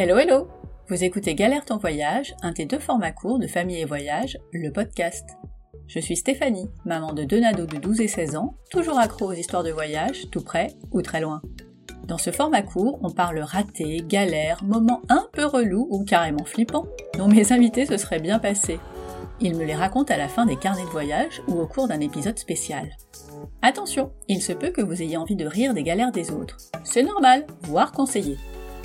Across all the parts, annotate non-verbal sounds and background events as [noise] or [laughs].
Hello hello Vous écoutez Galère ton voyage, un des deux formats courts de famille et voyage, le podcast. Je suis Stéphanie, maman de deux nados de 12 et 16 ans, toujours accro aux histoires de voyage, tout près ou très loin. Dans ce format court, on parle raté, galère, moments un peu relous ou carrément flippants, dont mes invités se seraient bien passés. Ils me les racontent à la fin des carnets de voyage ou au cours d'un épisode spécial. Attention, il se peut que vous ayez envie de rire des galères des autres. C'est normal, voire conseillé.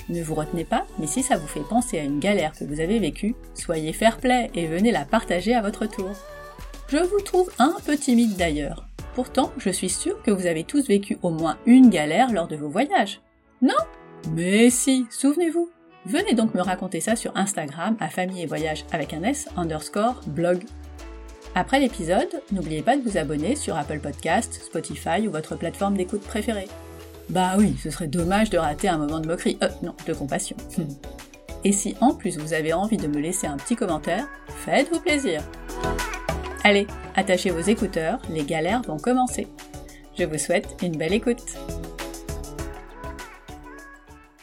Ne vous retenez pas, mais si ça vous fait penser à une galère que vous avez vécue, soyez fair-play et venez la partager à votre tour. Je vous trouve un peu timide d'ailleurs. Pourtant, je suis sûre que vous avez tous vécu au moins une galère lors de vos voyages. Non? Mais si, souvenez-vous. Venez donc me raconter ça sur Instagram à famille et voyage avec un S underscore blog. Après l'épisode, n'oubliez pas de vous abonner sur Apple Podcast, Spotify ou votre plateforme d'écoute préférée. Bah oui, ce serait dommage de rater un moment de moquerie, euh, non, de compassion. Et si en plus vous avez envie de me laisser un petit commentaire, faites-vous plaisir. Allez, attachez vos écouteurs, les galères vont commencer. Je vous souhaite une belle écoute.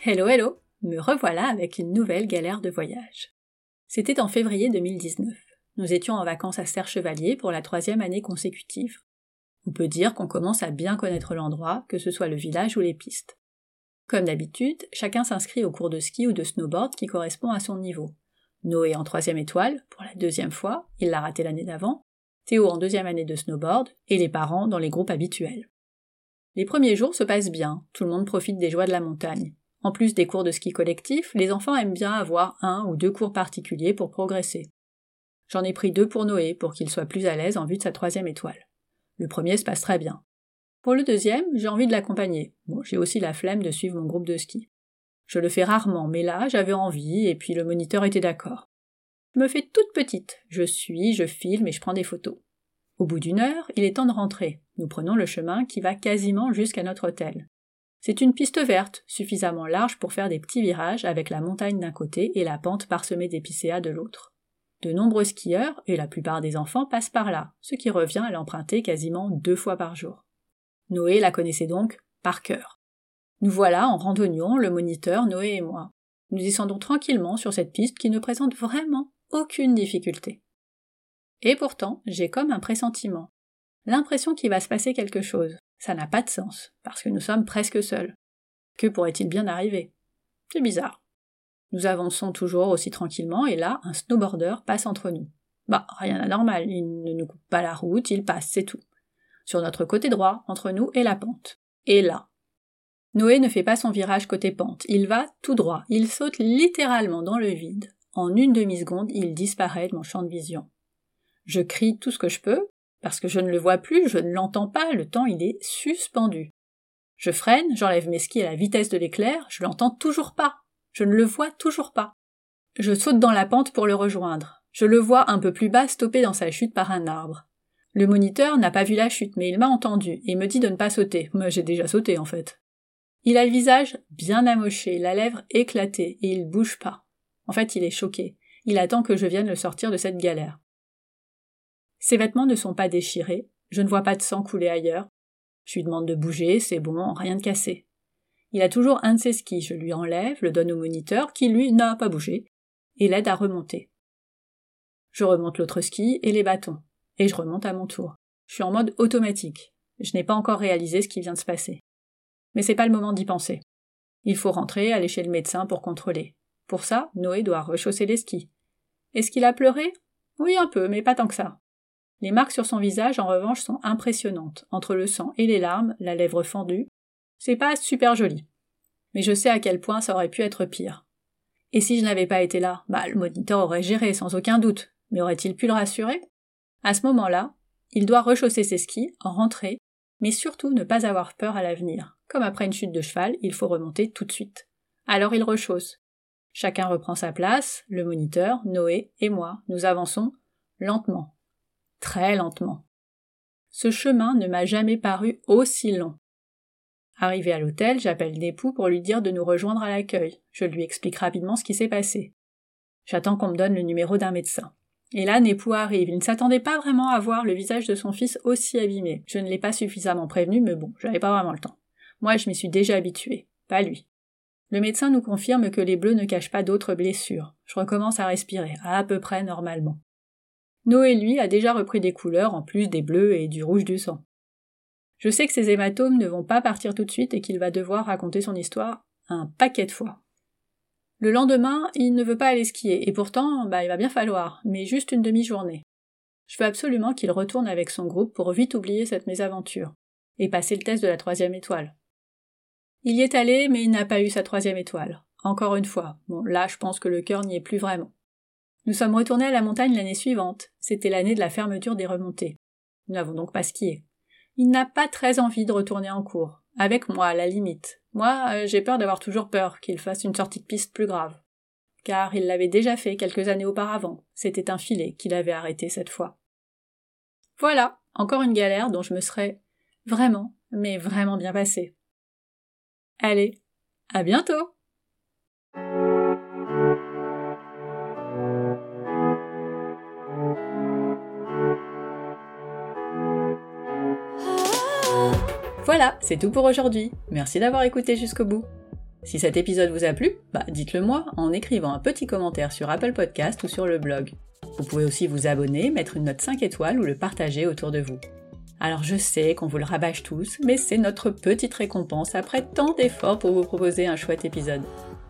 Hello hello, me revoilà avec une nouvelle galère de voyage. C'était en février 2019. Nous étions en vacances à Serre-Chevalier pour la troisième année consécutive. On peut dire qu'on commence à bien connaître l'endroit, que ce soit le village ou les pistes. Comme d'habitude, chacun s'inscrit au cours de ski ou de snowboard qui correspond à son niveau. Noé en troisième étoile, pour la deuxième fois, il l'a raté l'année d'avant, Théo en deuxième année de snowboard, et les parents dans les groupes habituels. Les premiers jours se passent bien, tout le monde profite des joies de la montagne. En plus des cours de ski collectif, les enfants aiment bien avoir un ou deux cours particuliers pour progresser. J'en ai pris deux pour Noé pour qu'il soit plus à l'aise en vue de sa troisième étoile. Le premier se passe très bien. Pour le deuxième, j'ai envie de l'accompagner. J'ai aussi la flemme de suivre mon groupe de ski. Je le fais rarement, mais là, j'avais envie, et puis le moniteur était d'accord. Je me fais toute petite. Je suis, je filme et je prends des photos. Au bout d'une heure, il est temps de rentrer. Nous prenons le chemin qui va quasiment jusqu'à notre hôtel. C'est une piste verte, suffisamment large pour faire des petits virages avec la montagne d'un côté et la pente parsemée d'épicéas de l'autre. De nombreux skieurs, et la plupart des enfants, passent par là, ce qui revient à l'emprunter quasiment deux fois par jour. Noé la connaissait donc par cœur. Nous voilà en randonnion, le moniteur, Noé et moi. Nous descendons tranquillement sur cette piste qui ne présente vraiment aucune difficulté. Et pourtant, j'ai comme un pressentiment. L'impression qu'il va se passer quelque chose. Ça n'a pas de sens, parce que nous sommes presque seuls. Que pourrait-il bien arriver? C'est bizarre. Nous avançons toujours aussi tranquillement, et là, un snowboarder passe entre nous. Bah, rien d'anormal, il ne nous coupe pas la route, il passe, c'est tout. Sur notre côté droit, entre nous et la pente. Et là. Noé ne fait pas son virage côté pente, il va tout droit, il saute littéralement dans le vide. En une demi-seconde, il disparaît de mon champ de vision. Je crie tout ce que je peux, parce que je ne le vois plus, je ne l'entends pas, le temps il est suspendu. Je freine, j'enlève mes skis à la vitesse de l'éclair, je l'entends toujours pas. Je ne le vois toujours pas. Je saute dans la pente pour le rejoindre. Je le vois un peu plus bas stoppé dans sa chute par un arbre. Le moniteur n'a pas vu la chute, mais il m'a entendu et me dit de ne pas sauter. Moi, j'ai déjà sauté, en fait. Il a le visage bien amoché, la lèvre éclatée, et il bouge pas. En fait, il est choqué. Il attend que je vienne le sortir de cette galère. Ses vêtements ne sont pas déchirés, je ne vois pas de sang couler ailleurs. Je lui demande de bouger, c'est bon, rien de cassé. Il a toujours un de ses skis, je lui enlève, le donne au moniteur, qui lui n'a pas bougé, et l'aide à remonter. Je remonte l'autre ski et les bâtons, et je remonte à mon tour. Je suis en mode automatique. Je n'ai pas encore réalisé ce qui vient de se passer. Mais c'est pas le moment d'y penser. Il faut rentrer, aller chez le médecin pour contrôler. Pour ça, Noé doit rechausser les skis. Est-ce qu'il a pleuré? Oui, un peu, mais pas tant que ça. Les marques sur son visage, en revanche, sont impressionnantes. Entre le sang et les larmes, la lèvre fendue. C'est pas super joli. Mais je sais à quel point ça aurait pu être pire. Et si je n'avais pas été là, bah, le moniteur aurait géré, sans aucun doute. Mais aurait-il pu le rassurer? À ce moment-là, il doit rechausser ses skis, rentrer, mais surtout ne pas avoir peur à l'avenir. Comme après une chute de cheval, il faut remonter tout de suite. Alors il rechausse. Chacun reprend sa place, le moniteur, Noé et moi. Nous avançons lentement, très lentement. Ce chemin ne m'a jamais paru aussi long. Arrivé à l'hôtel, j'appelle l'époux pour lui dire de nous rejoindre à l'accueil. Je lui explique rapidement ce qui s'est passé. J'attends qu'on me donne le numéro d'un médecin. Et là, Népou arrive. Il ne s'attendait pas vraiment à voir le visage de son fils aussi abîmé. Je ne l'ai pas suffisamment prévenu, mais bon, j'avais pas vraiment le temps. Moi, je m'y suis déjà habituée. Pas lui. Le médecin nous confirme que les bleus ne cachent pas d'autres blessures. Je recommence à respirer, à peu près normalement. Noé, lui, a déjà repris des couleurs en plus des bleus et du rouge du sang. Je sais que ces hématomes ne vont pas partir tout de suite et qu'il va devoir raconter son histoire un paquet de fois. Le lendemain, il ne veut pas aller skier, et pourtant, bah, il va bien falloir, mais juste une demi-journée. Je veux absolument qu'il retourne avec son groupe pour vite oublier cette mésaventure, et passer le test de la troisième étoile. Il y est allé, mais il n'a pas eu sa troisième étoile. Encore une fois. Bon, là, je pense que le cœur n'y est plus vraiment. Nous sommes retournés à la montagne l'année suivante. C'était l'année de la fermeture des remontées. Nous n'avons donc pas skié. Il n'a pas très envie de retourner en cours. Avec moi, à la limite. Moi, euh, j'ai peur d'avoir toujours peur qu'il fasse une sortie de piste plus grave. Car il l'avait déjà fait quelques années auparavant. C'était un filet qu'il avait arrêté cette fois. Voilà, encore une galère dont je me serais vraiment, mais vraiment bien passé. Allez, à bientôt! Voilà, c'est tout pour aujourd'hui. Merci d'avoir écouté jusqu'au bout. Si cet épisode vous a plu, bah dites-le moi en écrivant un petit commentaire sur Apple Podcast ou sur le blog. Vous pouvez aussi vous abonner, mettre une note 5 étoiles ou le partager autour de vous. Alors je sais qu'on vous le rabâche tous, mais c'est notre petite récompense après tant d'efforts pour vous proposer un chouette épisode.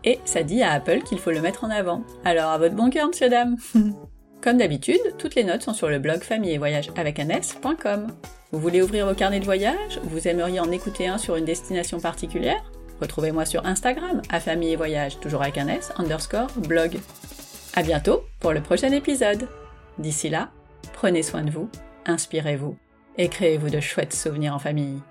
Et ça dit à Apple qu'il faut le mettre en avant. Alors à votre bon cœur, monsieur dame [laughs] Comme d'habitude, toutes les notes sont sur le blog famille et voyage avec un s.com. Vous voulez ouvrir vos carnets de voyage? Vous aimeriez en écouter un sur une destination particulière? Retrouvez-moi sur Instagram, à famille et voyage, toujours avec un S, underscore, blog. À bientôt pour le prochain épisode. D'ici là, prenez soin de vous, inspirez-vous et créez-vous de chouettes souvenirs en famille.